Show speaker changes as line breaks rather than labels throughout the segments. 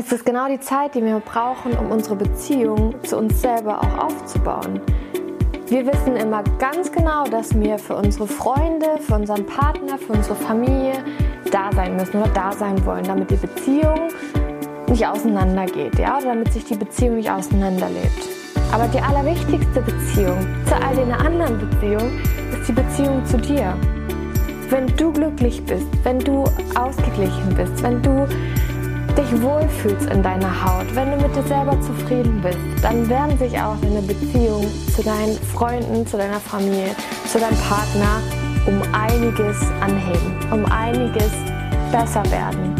Es ist genau die Zeit, die wir brauchen, um unsere Beziehung zu uns selber auch aufzubauen. Wir wissen immer ganz genau, dass wir für unsere Freunde, für unseren Partner, für unsere Familie da sein müssen oder da sein wollen, damit die Beziehung nicht auseinandergeht, ja, oder damit sich die Beziehung nicht auseinanderlebt. Aber die allerwichtigste Beziehung zu all den anderen Beziehungen ist die Beziehung zu dir. Wenn du glücklich bist, wenn du ausgeglichen bist, wenn du dich wohlfühlst in deiner Haut, wenn du mit dir selber zufrieden bist, dann werden sich auch deine Beziehungen zu deinen Freunden, zu deiner Familie, zu deinem Partner um einiges anheben, um einiges besser werden.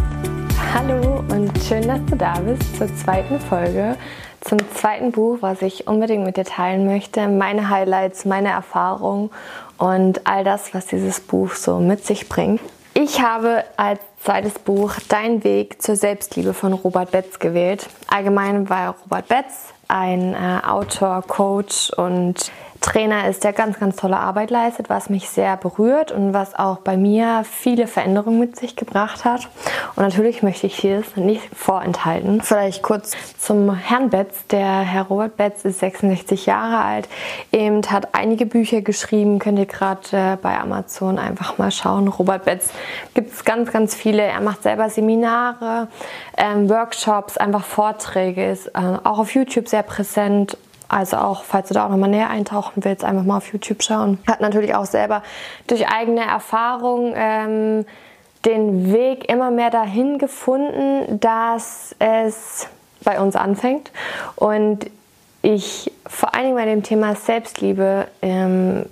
Hallo und schön, dass du da bist zur zweiten Folge, zum zweiten Buch, was ich unbedingt mit dir teilen möchte. Meine Highlights, meine Erfahrungen und all das, was dieses Buch so mit sich bringt. Ich habe als zweites Buch Dein Weg zur Selbstliebe von Robert Betz gewählt. Allgemein war Robert Betz ein äh, Autor, Coach und Trainer ist, der ganz, ganz tolle Arbeit leistet, was mich sehr berührt und was auch bei mir viele Veränderungen mit sich gebracht hat. Und natürlich möchte ich hier es nicht vorenthalten. Vielleicht kurz zum Herrn Betz. Der Herr Robert Betz ist 66 Jahre alt, eben hat einige Bücher geschrieben, könnt ihr gerade äh, bei Amazon einfach mal schauen. Robert Betz gibt es ganz, ganz viele. Er macht selber Seminare, ähm, Workshops, einfach Vorträge, ist äh, auch auf YouTube sehr präsent also auch, falls du da auch nochmal näher eintauchen willst, einfach mal auf YouTube schauen. Hat natürlich auch selber durch eigene Erfahrung ähm, den Weg immer mehr dahin gefunden, dass es bei uns anfängt. Und ich vor allen Dingen bei dem Thema Selbstliebe ähm,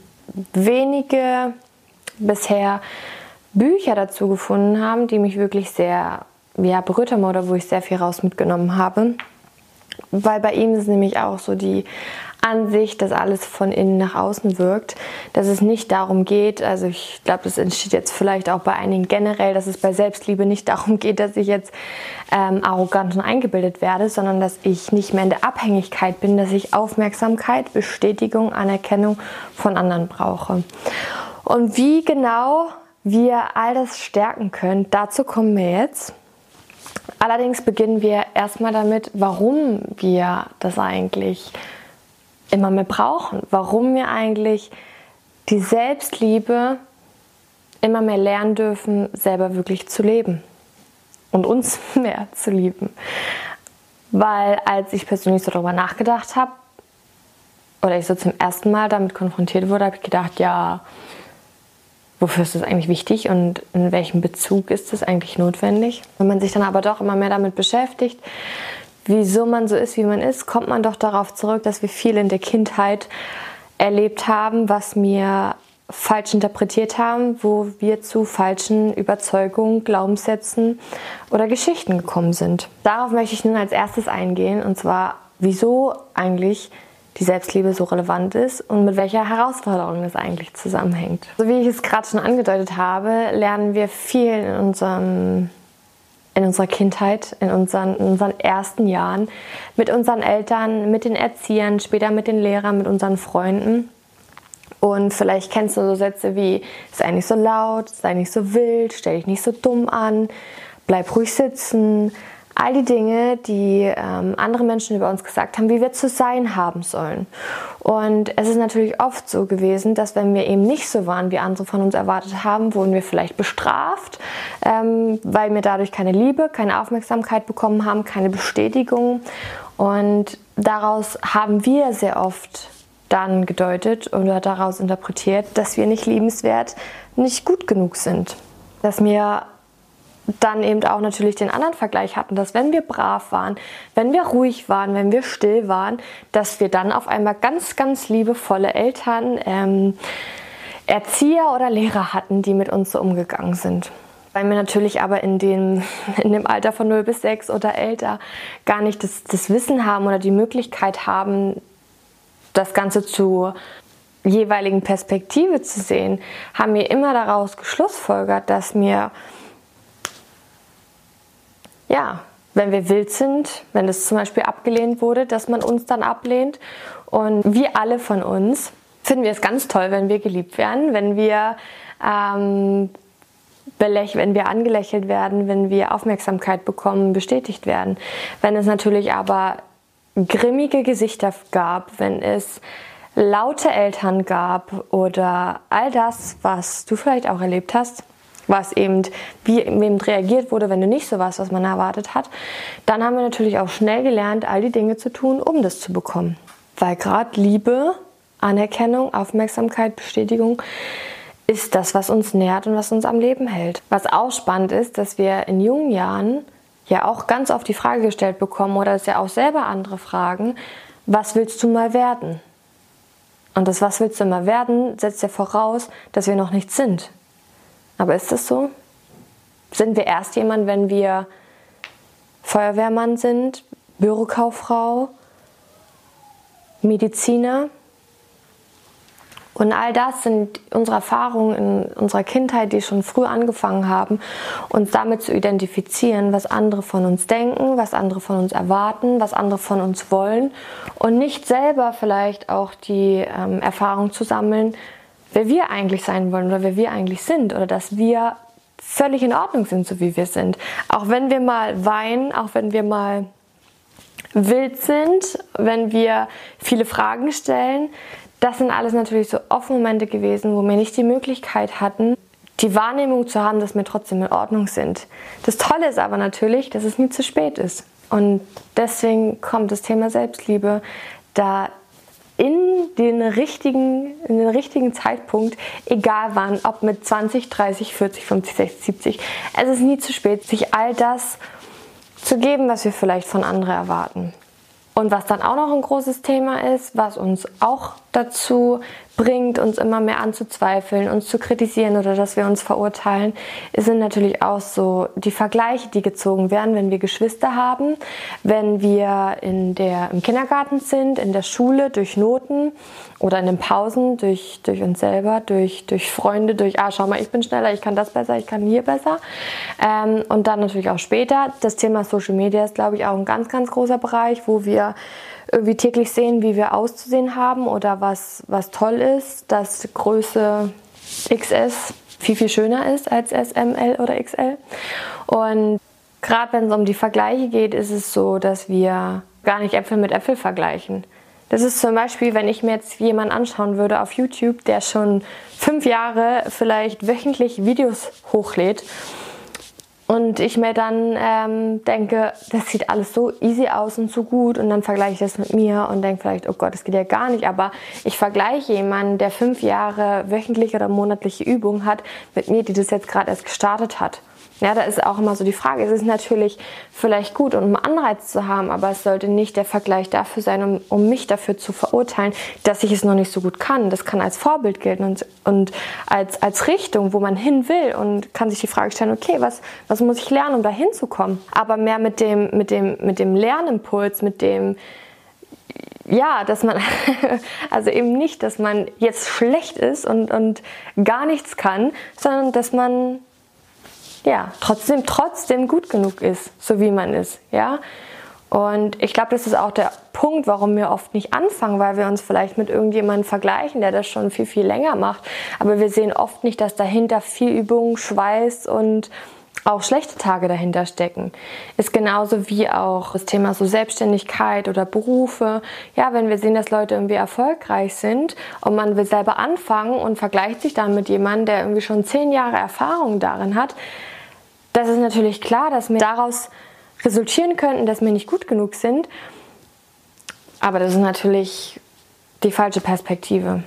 wenige bisher Bücher dazu gefunden haben, die mich wirklich sehr ja, berührt haben oder wo ich sehr viel raus mitgenommen habe. Weil bei ihm ist nämlich auch so die Ansicht, dass alles von innen nach außen wirkt, dass es nicht darum geht, also ich glaube, das entsteht jetzt vielleicht auch bei einigen generell, dass es bei Selbstliebe nicht darum geht, dass ich jetzt ähm, arrogant und eingebildet werde, sondern dass ich nicht mehr in der Abhängigkeit bin, dass ich Aufmerksamkeit, Bestätigung, Anerkennung von anderen brauche. Und wie genau wir all das stärken können, dazu kommen wir jetzt. Allerdings beginnen wir erstmal damit, warum wir das eigentlich immer mehr brauchen, warum wir eigentlich die Selbstliebe immer mehr lernen dürfen, selber wirklich zu leben und uns mehr zu lieben. Weil als ich persönlich so darüber nachgedacht habe, oder ich so zum ersten Mal damit konfrontiert wurde, habe ich gedacht, ja, wofür ist das eigentlich wichtig und in welchem Bezug ist das eigentlich notwendig. Wenn man sich dann aber doch immer mehr damit beschäftigt, wieso man so ist, wie man ist, kommt man doch darauf zurück, dass wir viel in der Kindheit erlebt haben, was mir falsch interpretiert haben, wo wir zu falschen Überzeugungen, Glaubenssätzen oder Geschichten gekommen sind. Darauf möchte ich nun als erstes eingehen und zwar, wieso eigentlich die Selbstliebe so relevant ist und mit welcher Herausforderung das eigentlich zusammenhängt. So wie ich es gerade schon angedeutet habe, lernen wir viel in unserem in unserer Kindheit, in unseren, in unseren ersten Jahren, mit unseren Eltern, mit den Erziehern, später mit den Lehrern, mit unseren Freunden. Und vielleicht kennst du so Sätze wie, sei nicht so laut, sei nicht so wild, stell dich nicht so dumm an, bleib ruhig sitzen, all die Dinge, die ähm, andere Menschen über uns gesagt haben, wie wir zu sein haben sollen. Und es ist natürlich oft so gewesen, dass wenn wir eben nicht so waren, wie andere von uns erwartet haben, wurden wir vielleicht bestraft, ähm, weil wir dadurch keine Liebe, keine Aufmerksamkeit bekommen haben, keine Bestätigung. Und daraus haben wir sehr oft dann gedeutet oder daraus interpretiert, dass wir nicht liebenswert, nicht gut genug sind. Dass wir dann eben auch natürlich den anderen Vergleich hatten, dass wenn wir brav waren, wenn wir ruhig waren, wenn wir still waren, dass wir dann auf einmal ganz, ganz liebevolle Eltern, ähm, Erzieher oder Lehrer hatten, die mit uns so umgegangen sind. Weil wir natürlich aber in dem, in dem Alter von 0 bis 6 oder älter gar nicht das, das Wissen haben oder die Möglichkeit haben, das Ganze zu jeweiligen Perspektive zu sehen, haben wir immer daraus geschlussfolgert, dass wir ja, wenn wir wild sind, wenn das zum Beispiel abgelehnt wurde, dass man uns dann ablehnt. Und wir alle von uns finden wir es ganz toll, wenn wir geliebt werden, wenn wir ähm, wenn wir angelächelt werden, wenn wir Aufmerksamkeit bekommen, bestätigt werden. Wenn es natürlich aber grimmige Gesichter gab, wenn es laute Eltern gab oder all das, was du vielleicht auch erlebt hast, was eben, wie eben reagiert wurde, wenn du nicht so warst, was man erwartet hat, dann haben wir natürlich auch schnell gelernt, all die Dinge zu tun, um das zu bekommen. Weil gerade Liebe, Anerkennung, Aufmerksamkeit, Bestätigung ist das, was uns nährt und was uns am Leben hält. Was auch spannend ist, dass wir in jungen Jahren ja auch ganz oft die Frage gestellt bekommen oder es ja auch selber andere fragen, was willst du mal werden? Und das Was willst du mal werden setzt ja voraus, dass wir noch nichts sind. Aber ist das so? Sind wir erst jemand, wenn wir Feuerwehrmann sind, Bürokauffrau, Mediziner? Und all das sind unsere Erfahrungen in unserer Kindheit, die schon früh angefangen haben, uns damit zu identifizieren, was andere von uns denken, was andere von uns erwarten, was andere von uns wollen und nicht selber vielleicht auch die ähm, Erfahrung zu sammeln, wer wir eigentlich sein wollen oder wer wir eigentlich sind oder dass wir völlig in Ordnung sind, so wie wir sind. Auch wenn wir mal weinen, auch wenn wir mal wild sind, wenn wir viele Fragen stellen, das sind alles natürlich so offene Momente gewesen, wo wir nicht die Möglichkeit hatten, die Wahrnehmung zu haben, dass wir trotzdem in Ordnung sind. Das Tolle ist aber natürlich, dass es nie zu spät ist. Und deswegen kommt das Thema Selbstliebe da in den richtigen, in den richtigen Zeitpunkt, egal wann, ob mit 20, 30, 40, 50, 60, 70. Es ist nie zu spät, sich all das zu geben, was wir vielleicht von anderen erwarten. Und was dann auch noch ein großes Thema ist, was uns auch dazu bringt, uns immer mehr anzuzweifeln, uns zu kritisieren oder dass wir uns verurteilen, sind natürlich auch so die Vergleiche, die gezogen werden, wenn wir Geschwister haben, wenn wir in der, im Kindergarten sind, in der Schule durch Noten oder in den Pausen durch, durch uns selber, durch, durch Freunde, durch, ah, schau mal, ich bin schneller, ich kann das besser, ich kann hier besser. Ähm, und dann natürlich auch später. Das Thema Social Media ist, glaube ich, auch ein ganz, ganz großer Bereich, wo wir irgendwie täglich sehen, wie wir auszusehen haben oder was, was toll ist, dass Größe XS viel, viel schöner ist als SML oder XL. Und gerade wenn es um die Vergleiche geht, ist es so, dass wir gar nicht Äpfel mit Äpfel vergleichen. Das ist zum Beispiel, wenn ich mir jetzt jemanden anschauen würde auf YouTube, der schon fünf Jahre vielleicht wöchentlich Videos hochlädt und ich mir dann ähm, denke, das sieht alles so easy aus und so gut und dann vergleiche ich das mit mir und denke vielleicht, oh Gott, das geht ja gar nicht. Aber ich vergleiche jemanden, der fünf Jahre wöchentliche oder monatliche Übung hat, mit mir, die das jetzt gerade erst gestartet hat. Ja, da ist auch immer so die Frage, es ist natürlich vielleicht gut, um einen Anreiz zu haben, aber es sollte nicht der Vergleich dafür sein, um, um mich dafür zu verurteilen, dass ich es noch nicht so gut kann. Das kann als Vorbild gelten und, und als, als Richtung, wo man hin will und kann sich die Frage stellen, okay, was, was muss ich lernen, um da hinzukommen? Aber mehr mit dem, mit dem, mit dem Lernimpuls, mit dem, ja, dass man, also eben nicht, dass man jetzt schlecht ist und, und gar nichts kann, sondern dass man ja, trotzdem, trotzdem gut genug ist, so wie man ist, ja. Und ich glaube, das ist auch der Punkt, warum wir oft nicht anfangen, weil wir uns vielleicht mit irgendjemandem vergleichen, der das schon viel, viel länger macht. Aber wir sehen oft nicht, dass dahinter viel Übung, Schweiß und auch schlechte Tage dahinter stecken. Ist genauso wie auch das Thema so Selbstständigkeit oder Berufe. Ja, wenn wir sehen, dass Leute irgendwie erfolgreich sind und man will selber anfangen und vergleicht sich dann mit jemandem, der irgendwie schon zehn Jahre Erfahrung darin hat, das ist natürlich klar, dass wir daraus resultieren könnten, dass wir nicht gut genug sind. Aber das ist natürlich die falsche Perspektive.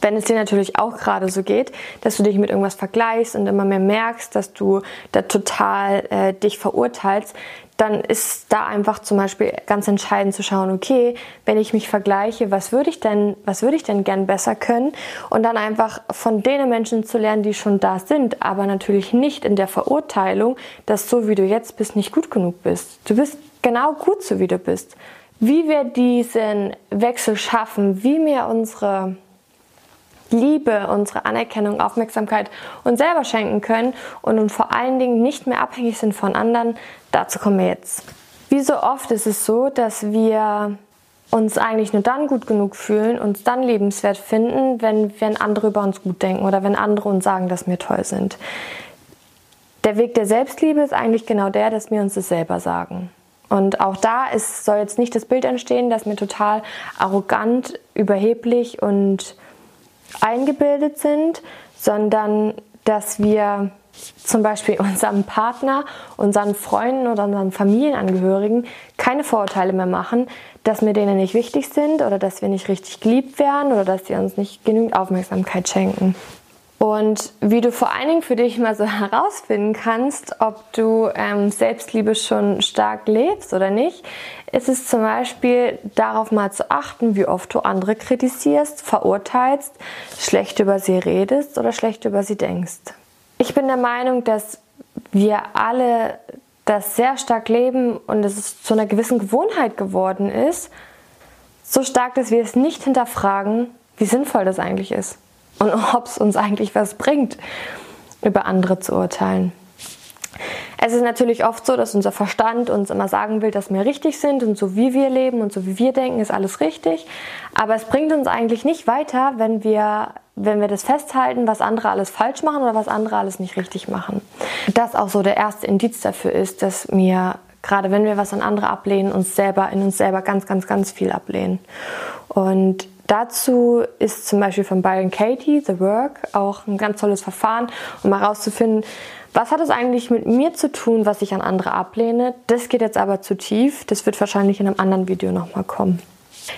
Wenn es dir natürlich auch gerade so geht, dass du dich mit irgendwas vergleichst und immer mehr merkst, dass du da total äh, dich verurteilst, dann ist da einfach zum Beispiel ganz entscheidend zu schauen, okay, wenn ich mich vergleiche, was würde ich denn, was würde ich denn gern besser können? Und dann einfach von den Menschen zu lernen, die schon da sind, aber natürlich nicht in der Verurteilung, dass so wie du jetzt bist, nicht gut genug bist. Du bist genau gut so wie du bist. Wie wir diesen Wechsel schaffen, wie wir unsere Liebe, unsere Anerkennung, Aufmerksamkeit uns selber schenken können und vor allen Dingen nicht mehr abhängig sind von anderen, dazu kommen wir jetzt. Wie so oft ist es so, dass wir uns eigentlich nur dann gut genug fühlen, uns dann lebenswert finden, wenn, wenn andere über uns gut denken oder wenn andere uns sagen, dass wir toll sind. der Weg der Selbstliebe ist eigentlich genau der, dass wir uns das selber sagen. Und auch da ist, soll jetzt nicht das Bild entstehen, dass wir total arrogant, überheblich und eingebildet sind, sondern dass wir zum Beispiel unserem Partner, unseren Freunden oder unseren Familienangehörigen keine Vorurteile mehr machen, dass wir denen nicht wichtig sind oder dass wir nicht richtig geliebt werden oder dass sie uns nicht genügend Aufmerksamkeit schenken. Und wie du vor allen Dingen für dich mal so herausfinden kannst, ob du ähm, Selbstliebe schon stark lebst oder nicht, ist es zum Beispiel darauf mal zu achten, wie oft du andere kritisierst, verurteilst, schlecht über sie redest oder schlecht über sie denkst. Ich bin der Meinung, dass wir alle das sehr stark leben und es zu einer gewissen Gewohnheit geworden ist. So stark, dass wir es nicht hinterfragen, wie sinnvoll das eigentlich ist und ob es uns eigentlich was bringt, über andere zu urteilen. Es ist natürlich oft so, dass unser Verstand uns immer sagen will, dass wir richtig sind und so wie wir leben und so wie wir denken, ist alles richtig. Aber es bringt uns eigentlich nicht weiter, wenn wir, wenn wir das festhalten, was andere alles falsch machen oder was andere alles nicht richtig machen. Das auch so der erste Indiz dafür ist, dass wir, gerade wenn wir was an andere ablehnen, uns selber, in uns selber ganz, ganz, ganz viel ablehnen. Und Dazu ist zum Beispiel von Byron Katie, The Work, auch ein ganz tolles Verfahren, um herauszufinden, was hat es eigentlich mit mir zu tun, was ich an andere ablehne? Das geht jetzt aber zu tief. Das wird wahrscheinlich in einem anderen Video nochmal kommen.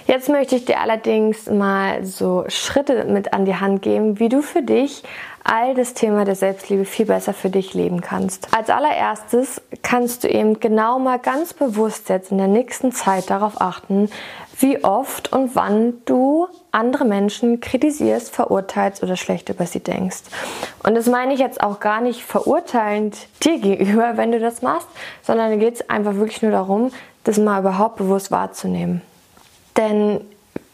Jetzt möchte ich dir allerdings mal so Schritte mit an die Hand geben, wie du für dich all das Thema der Selbstliebe viel besser für dich leben kannst. Als allererstes kannst du eben genau mal ganz bewusst jetzt in der nächsten Zeit darauf achten, wie oft und wann du andere Menschen kritisierst, verurteilst oder schlecht über sie denkst. Und das meine ich jetzt auch gar nicht verurteilend dir gegenüber, wenn du das machst, sondern geht es einfach wirklich nur darum, das mal überhaupt bewusst wahrzunehmen. Denn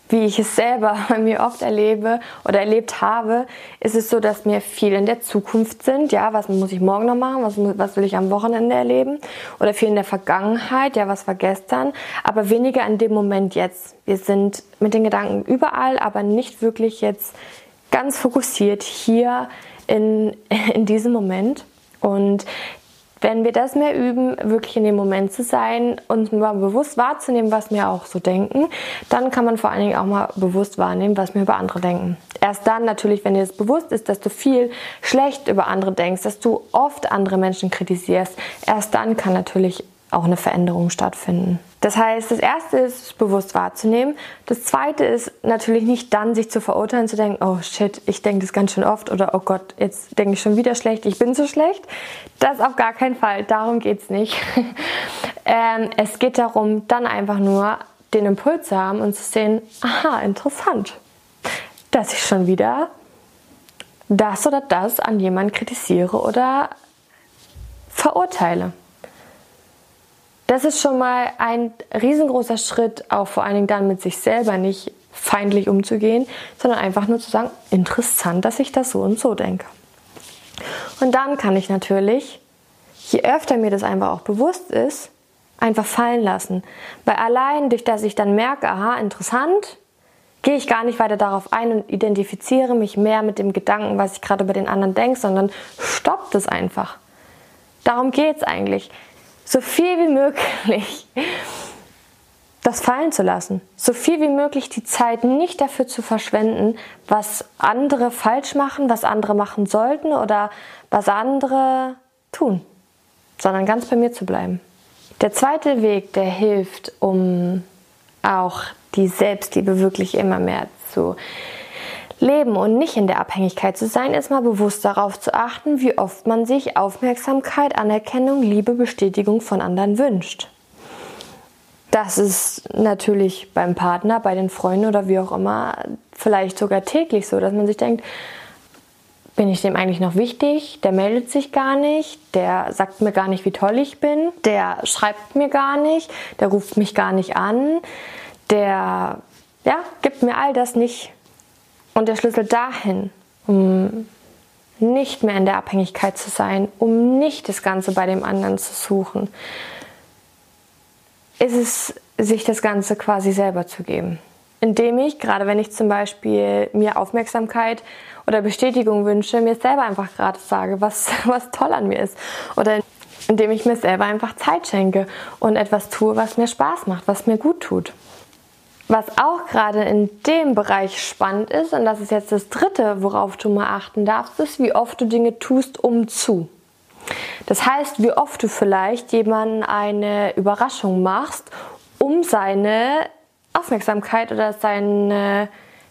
wie ich es selber bei mir oft erlebe oder erlebt habe, ist es so, dass mir viel in der Zukunft sind. Ja, was muss ich morgen noch machen? Was, was will ich am Wochenende erleben? Oder viel in der Vergangenheit. Ja, was war gestern? Aber weniger in dem Moment jetzt. Wir sind mit den Gedanken überall, aber nicht wirklich jetzt ganz fokussiert hier in, in diesem Moment. Und wenn wir das mehr üben, wirklich in dem Moment zu sein und mal bewusst wahrzunehmen, was wir auch so denken, dann kann man vor allen Dingen auch mal bewusst wahrnehmen, was wir über andere denken. Erst dann natürlich, wenn dir das bewusst ist, dass du viel schlecht über andere denkst, dass du oft andere Menschen kritisierst, erst dann kann natürlich auch eine Veränderung stattfinden. Das heißt, das erste ist, bewusst wahrzunehmen. Das zweite ist natürlich nicht dann, sich zu verurteilen, zu denken, oh shit, ich denke das ganz schön oft oder oh Gott, jetzt denke ich schon wieder schlecht, ich bin so schlecht. Das auf gar keinen Fall, darum geht es nicht. ähm, es geht darum, dann einfach nur den Impuls zu haben und zu sehen, aha, interessant, dass ich schon wieder das oder das an jemanden kritisiere oder verurteile. Das ist schon mal ein riesengroßer Schritt, auch vor allen Dingen dann mit sich selber nicht feindlich umzugehen, sondern einfach nur zu sagen, interessant, dass ich das so und so denke. Und dann kann ich natürlich, je öfter mir das einfach auch bewusst ist, einfach fallen lassen. Weil allein durch das ich dann merke, aha, interessant, gehe ich gar nicht weiter darauf ein und identifiziere mich mehr mit dem Gedanken, was ich gerade über den anderen denke, sondern stoppt es einfach. Darum geht es eigentlich so viel wie möglich das fallen zu lassen. So viel wie möglich die Zeit nicht dafür zu verschwenden, was andere falsch machen, was andere machen sollten oder was andere tun, sondern ganz bei mir zu bleiben. Der zweite Weg, der hilft, um auch die Selbstliebe wirklich immer mehr zu leben und nicht in der Abhängigkeit zu sein, ist mal bewusst darauf zu achten, wie oft man sich Aufmerksamkeit, Anerkennung, Liebe, Bestätigung von anderen wünscht. Das ist natürlich beim Partner, bei den Freunden oder wie auch immer vielleicht sogar täglich so, dass man sich denkt, bin ich dem eigentlich noch wichtig? Der meldet sich gar nicht, der sagt mir gar nicht, wie toll ich bin, der schreibt mir gar nicht, der ruft mich gar nicht an, der ja, gibt mir all das nicht und der Schlüssel dahin, um nicht mehr in der Abhängigkeit zu sein, um nicht das Ganze bei dem anderen zu suchen, ist es, sich das Ganze quasi selber zu geben. indem ich, gerade wenn ich zum Beispiel mir Aufmerksamkeit oder Bestätigung wünsche, mir selber einfach gerade sage, was, was toll an mir ist. Oder indem ich mir selber einfach Zeit schenke und etwas tue, was mir Spaß macht, was mir gut tut. Was auch gerade in dem Bereich spannend ist, und das ist jetzt das dritte, worauf du mal achten darfst, ist, wie oft du Dinge tust, um zu. Das heißt, wie oft du vielleicht jemanden eine Überraschung machst, um seine Aufmerksamkeit oder seine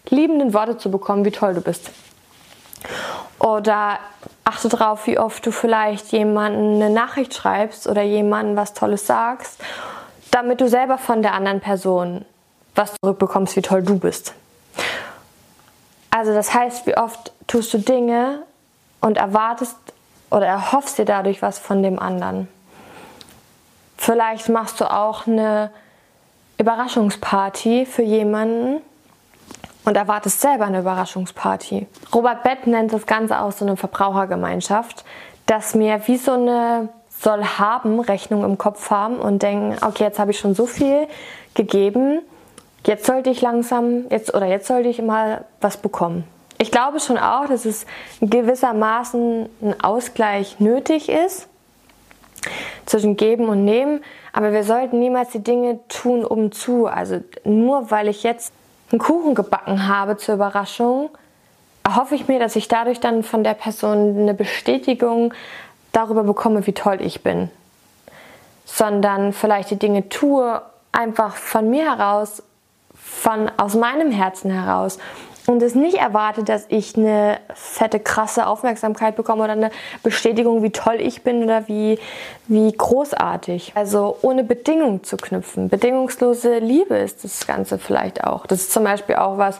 liebenden Worte zu bekommen, wie toll du bist. Oder achte darauf, wie oft du vielleicht jemanden eine Nachricht schreibst oder jemanden was Tolles sagst, damit du selber von der anderen Person was zurückbekommst, wie toll du bist. Also das heißt, wie oft tust du Dinge und erwartest oder erhoffst dir dadurch was von dem anderen. Vielleicht machst du auch eine Überraschungsparty für jemanden und erwartest selber eine Überraschungsparty. Robert Bett nennt das Ganze auch so eine Verbrauchergemeinschaft, dass mir wie so eine soll haben Rechnung im Kopf haben und denken, okay, jetzt habe ich schon so viel gegeben, jetzt sollte ich langsam, jetzt oder jetzt sollte ich mal was bekommen. Ich glaube schon auch, dass es gewissermaßen ein Ausgleich nötig ist zwischen Geben und Nehmen, aber wir sollten niemals die Dinge tun, um zu. Also nur weil ich jetzt einen Kuchen gebacken habe zur Überraschung, erhoffe ich mir, dass ich dadurch dann von der Person eine Bestätigung darüber bekomme, wie toll ich bin. Sondern vielleicht die Dinge tue, einfach von mir heraus, von aus meinem Herzen heraus und es nicht erwarte, dass ich eine fette, krasse Aufmerksamkeit bekomme oder eine Bestätigung, wie toll ich bin oder wie, wie großartig. Also ohne Bedingung zu knüpfen. Bedingungslose Liebe ist das Ganze vielleicht auch. Das ist zum Beispiel auch was,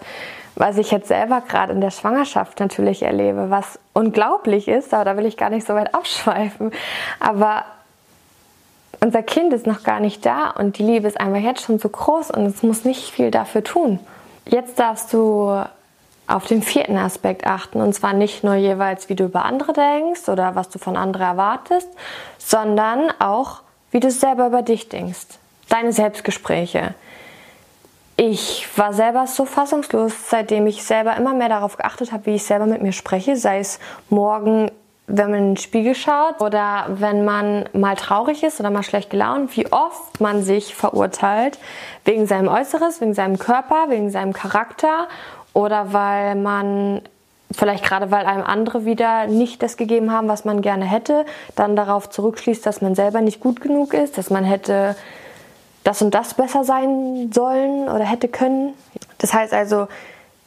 was ich jetzt selber gerade in der Schwangerschaft natürlich erlebe, was unglaublich ist, aber da will ich gar nicht so weit abschweifen. Aber unser Kind ist noch gar nicht da und die Liebe ist einfach jetzt schon so groß und es muss nicht viel dafür tun. Jetzt darfst du auf den vierten Aspekt achten und zwar nicht nur jeweils, wie du über andere denkst oder was du von anderen erwartest, sondern auch, wie du selber über dich denkst. Deine Selbstgespräche. Ich war selber so fassungslos, seitdem ich selber immer mehr darauf geachtet habe, wie ich selber mit mir spreche, sei es morgen wenn man in den Spiegel schaut oder wenn man mal traurig ist oder mal schlecht gelaunt, wie oft man sich verurteilt wegen seinem Äußeres, wegen seinem Körper, wegen seinem Charakter oder weil man vielleicht gerade weil einem andere wieder nicht das gegeben haben, was man gerne hätte, dann darauf zurückschließt, dass man selber nicht gut genug ist, dass man hätte das und das besser sein sollen oder hätte können. Das heißt also,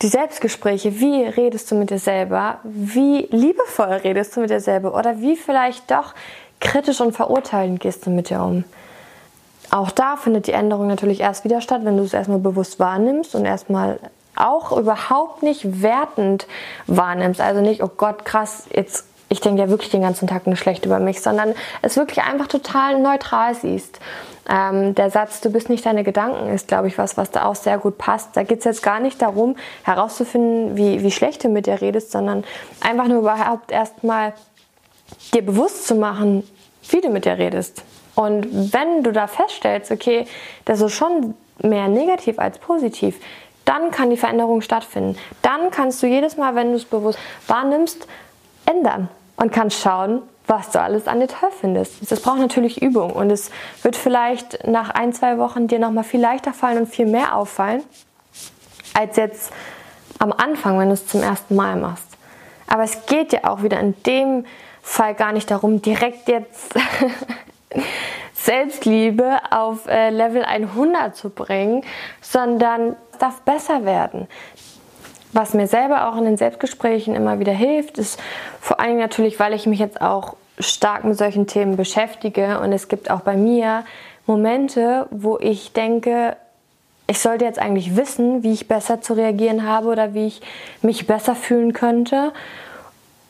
die Selbstgespräche, wie redest du mit dir selber, wie liebevoll redest du mit dir selber oder wie vielleicht doch kritisch und verurteilend gehst du mit dir um. Auch da findet die Änderung natürlich erst wieder statt, wenn du es erstmal bewusst wahrnimmst und erstmal auch überhaupt nicht wertend wahrnimmst. Also nicht, oh Gott, krass, jetzt ich denke ja wirklich den ganzen Tag nur schlecht über mich, sondern es wirklich einfach total neutral siehst. Ähm, der Satz, du bist nicht deine Gedanken, ist, glaube ich, was, was da auch sehr gut passt. Da geht es jetzt gar nicht darum, herauszufinden, wie, wie schlecht du mit dir redest, sondern einfach nur überhaupt erstmal dir bewusst zu machen, wie du mit dir redest. Und wenn du da feststellst, okay, das ist schon mehr negativ als positiv, dann kann die Veränderung stattfinden. Dann kannst du jedes Mal, wenn du es bewusst wahrnimmst, ändern und kannst schauen, was du alles an dir toll findest. Das braucht natürlich Übung und es wird vielleicht nach ein, zwei Wochen dir nochmal viel leichter fallen und viel mehr auffallen, als jetzt am Anfang, wenn du es zum ersten Mal machst. Aber es geht ja auch wieder in dem Fall gar nicht darum, direkt jetzt Selbstliebe auf äh, Level 100 zu bringen, sondern es darf besser werden. Was mir selber auch in den Selbstgesprächen immer wieder hilft, ist vor allem natürlich, weil ich mich jetzt auch stark mit solchen Themen beschäftige und es gibt auch bei mir Momente, wo ich denke, ich sollte jetzt eigentlich wissen, wie ich besser zu reagieren habe oder wie ich mich besser fühlen könnte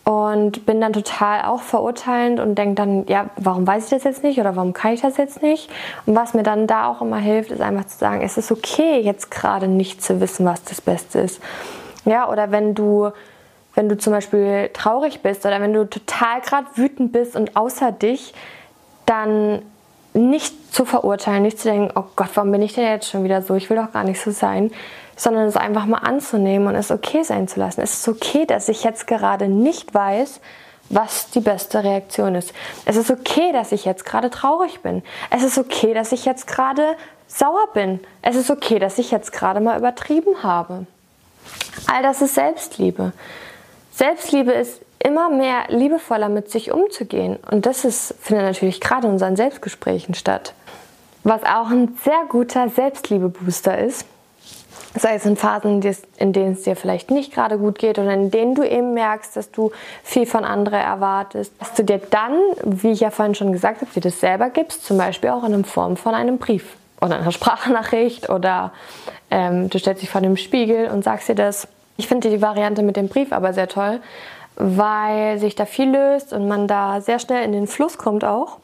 und bin dann total auch verurteilend und denke dann, ja, warum weiß ich das jetzt nicht oder warum kann ich das jetzt nicht? Und was mir dann da auch immer hilft, ist einfach zu sagen, es ist okay, jetzt gerade nicht zu wissen, was das Beste ist. Ja, oder wenn du, wenn du zum Beispiel traurig bist oder wenn du total gerade wütend bist und außer dich, dann nicht zu verurteilen, nicht zu denken, oh Gott, warum bin ich denn jetzt schon wieder so? Ich will doch gar nicht so sein, sondern es einfach mal anzunehmen und es okay sein zu lassen. Es ist okay, dass ich jetzt gerade nicht weiß, was die beste Reaktion ist. Es ist okay, dass ich jetzt gerade traurig bin. Es ist okay, dass ich jetzt gerade sauer bin. Es ist okay, dass ich jetzt gerade mal übertrieben habe. All das ist Selbstliebe. Selbstliebe ist immer mehr liebevoller mit sich umzugehen. Und das ist, findet natürlich gerade in unseren Selbstgesprächen statt. Was auch ein sehr guter Selbstliebe-Booster ist, sei es in Phasen, in denen es dir vielleicht nicht gerade gut geht oder in denen du eben merkst, dass du viel von anderen erwartest, dass du dir dann, wie ich ja vorhin schon gesagt habe, dir das selber gibst, zum Beispiel auch in Form von einem Brief oder einer Sprachnachricht oder ähm, du stellst dich vor dem Spiegel und sagst dir das. Ich finde die Variante mit dem Brief aber sehr toll, weil sich da viel löst und man da sehr schnell in den Fluss kommt auch.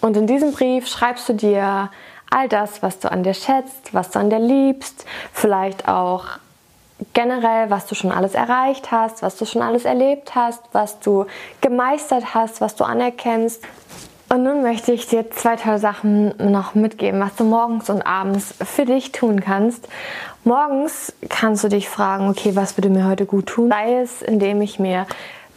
Und in diesem Brief schreibst du dir all das, was du an dir schätzt, was du an dir liebst, vielleicht auch generell, was du schon alles erreicht hast, was du schon alles erlebt hast, was du gemeistert hast, was du anerkennst. Und nun möchte ich dir zwei tolle Sachen noch mitgeben, was du morgens und abends für dich tun kannst. Morgens kannst du dich fragen, okay, was würde mir heute gut tun? Sei es, indem ich mir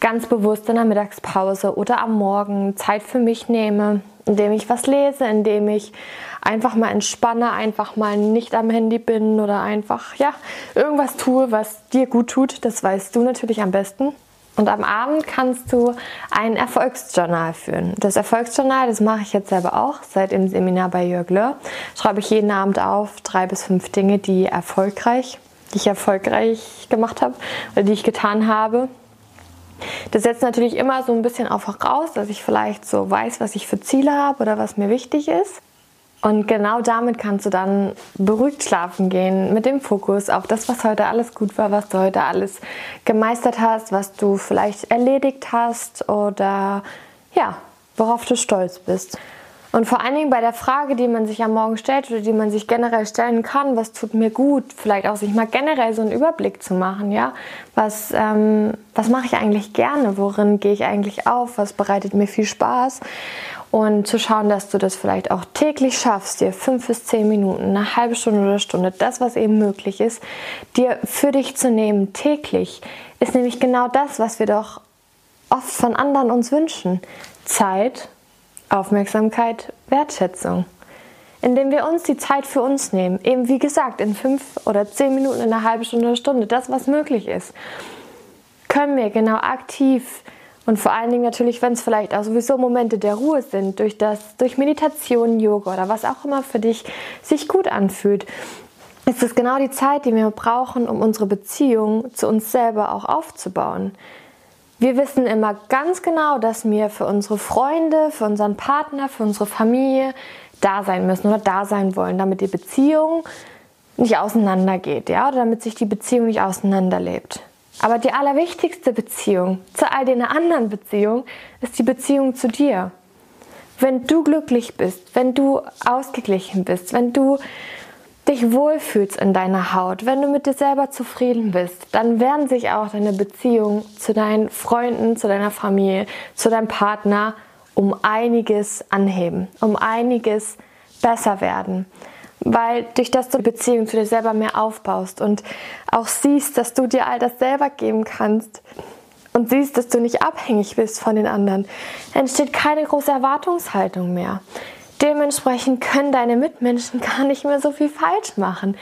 ganz bewusst in der Mittagspause oder am Morgen Zeit für mich nehme, indem ich was lese, indem ich einfach mal entspanne, einfach mal nicht am Handy bin oder einfach ja irgendwas tue, was dir gut tut. Das weißt du natürlich am besten. Und am Abend kannst du ein Erfolgsjournal führen. Das Erfolgsjournal, das mache ich jetzt selber auch seit dem Seminar bei Jörg Löhr. Schreibe ich jeden Abend auf drei bis fünf Dinge, die erfolgreich, die ich erfolgreich gemacht habe oder die ich getan habe. Das setzt natürlich immer so ein bisschen auch voraus, dass ich vielleicht so weiß, was ich für Ziele habe oder was mir wichtig ist. Und genau damit kannst du dann beruhigt schlafen gehen, mit dem Fokus auf das, was heute alles gut war, was du heute alles gemeistert hast, was du vielleicht erledigt hast oder ja, worauf du stolz bist. Und vor allen Dingen bei der Frage, die man sich am Morgen stellt oder die man sich generell stellen kann, was tut mir gut, vielleicht auch sich mal generell so einen Überblick zu machen, ja, was, ähm, was mache ich eigentlich gerne, worin gehe ich eigentlich auf, was bereitet mir viel Spaß und zu schauen, dass du das vielleicht auch täglich schaffst, dir fünf bis zehn Minuten, eine halbe Stunde oder Stunde, das, was eben möglich ist, dir für dich zu nehmen täglich, ist nämlich genau das, was wir doch oft von anderen uns wünschen. Zeit Aufmerksamkeit, Wertschätzung. Indem wir uns die Zeit für uns nehmen, eben wie gesagt, in fünf oder zehn Minuten, in einer halben Stunde, eine Stunde, das, was möglich ist, können wir genau aktiv und vor allen Dingen natürlich, wenn es vielleicht auch sowieso Momente der Ruhe sind, durch das, durch Meditation, Yoga oder was auch immer für dich sich gut anfühlt, ist es genau die Zeit, die wir brauchen, um unsere Beziehung zu uns selber auch aufzubauen. Wir wissen immer ganz genau, dass wir für unsere Freunde, für unseren Partner, für unsere Familie da sein müssen oder da sein wollen, damit die Beziehung nicht auseinandergeht, ja, oder damit sich die Beziehung nicht auseinanderlebt. Aber die allerwichtigste Beziehung zu all den anderen Beziehungen ist die Beziehung zu dir. Wenn du glücklich bist, wenn du ausgeglichen bist, wenn du dich wohlfühlst in deiner Haut, wenn du mit dir selber zufrieden bist, dann werden sich auch deine Beziehungen zu deinen Freunden, zu deiner Familie, zu deinem Partner um einiges anheben, um einiges besser werden. Weil durch das du die Beziehung zu dir selber mehr aufbaust und auch siehst, dass du dir all das selber geben kannst und siehst, dass du nicht abhängig bist von den anderen, entsteht keine große Erwartungshaltung mehr. Dementsprechend können deine Mitmenschen gar nicht mehr so viel falsch machen.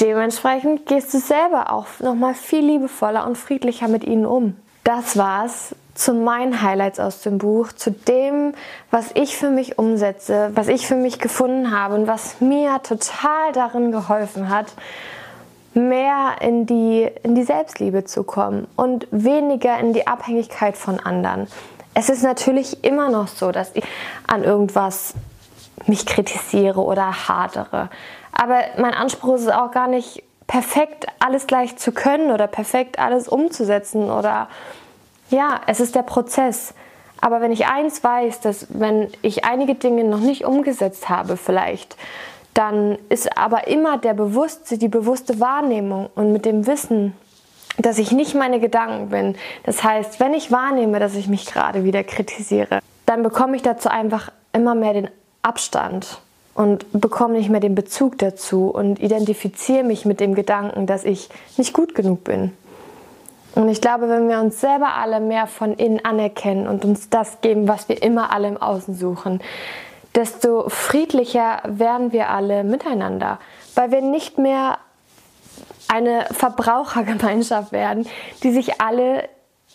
Dementsprechend gehst du selber auch nochmal viel liebevoller und friedlicher mit ihnen um. Das war's zu meinen Highlights aus dem Buch, zu dem, was ich für mich umsetze, was ich für mich gefunden habe und was mir total darin geholfen hat, mehr in die, in die Selbstliebe zu kommen und weniger in die Abhängigkeit von anderen. Es ist natürlich immer noch so, dass ich an irgendwas mich kritisiere oder hadere. Aber mein Anspruch ist auch gar nicht perfekt alles gleich zu können oder perfekt alles umzusetzen oder ja, es ist der Prozess. Aber wenn ich eins weiß, dass wenn ich einige Dinge noch nicht umgesetzt habe, vielleicht, dann ist aber immer der bewusste, die bewusste Wahrnehmung und mit dem Wissen, dass ich nicht meine Gedanken bin. Das heißt, wenn ich wahrnehme, dass ich mich gerade wieder kritisiere, dann bekomme ich dazu einfach immer mehr den Abstand und bekomme nicht mehr den Bezug dazu und identifiziere mich mit dem Gedanken, dass ich nicht gut genug bin. Und ich glaube, wenn wir uns selber alle mehr von innen anerkennen und uns das geben, was wir immer alle im Außen suchen, desto friedlicher werden wir alle miteinander, weil wir nicht mehr eine Verbrauchergemeinschaft werden, die sich alle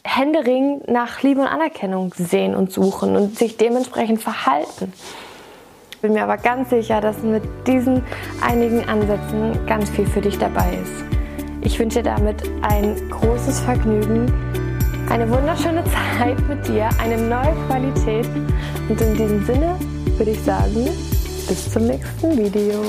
händeringend nach Liebe und Anerkennung sehen und suchen und sich dementsprechend verhalten. Ich bin mir aber ganz sicher, dass mit diesen einigen Ansätzen ganz viel für dich dabei ist. Ich wünsche dir damit ein großes Vergnügen, eine wunderschöne Zeit mit dir, eine neue Qualität und in diesem Sinne würde ich sagen, bis zum nächsten Video.